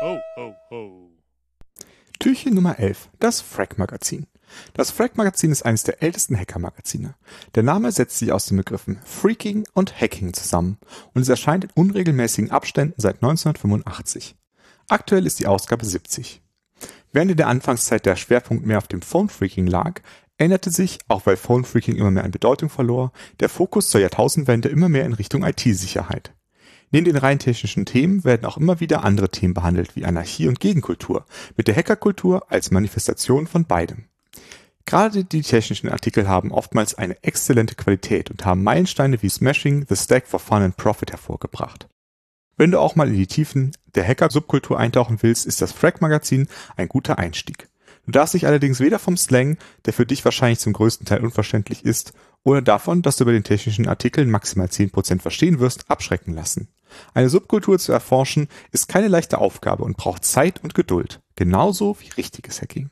Ho, ho, ho. Türchen Nummer 11, das Frag-Magazin. Das Frag-Magazin ist eines der ältesten Hacker-Magazine. Der Name setzt sich aus den Begriffen Freaking und Hacking zusammen und es erscheint in unregelmäßigen Abständen seit 1985. Aktuell ist die Ausgabe 70. Während in der Anfangszeit der Schwerpunkt mehr auf dem Phone-Freaking lag, änderte sich, auch weil Phone-Freaking immer mehr an Bedeutung verlor, der Fokus zur Jahrtausendwende immer mehr in Richtung IT-Sicherheit. Neben den rein technischen Themen werden auch immer wieder andere Themen behandelt, wie Anarchie und Gegenkultur, mit der Hackerkultur als Manifestation von beidem. Gerade die technischen Artikel haben oftmals eine exzellente Qualität und haben Meilensteine wie Smashing the Stack for Fun and Profit hervorgebracht. Wenn du auch mal in die Tiefen der Hacker-Subkultur eintauchen willst, ist das Frag-Magazin ein guter Einstieg. Du darfst dich allerdings weder vom Slang, der für dich wahrscheinlich zum größten Teil unverständlich ist, oder davon, dass du bei den technischen Artikeln maximal 10% verstehen wirst, abschrecken lassen. Eine Subkultur zu erforschen ist keine leichte Aufgabe und braucht Zeit und Geduld, genauso wie richtiges Hacking.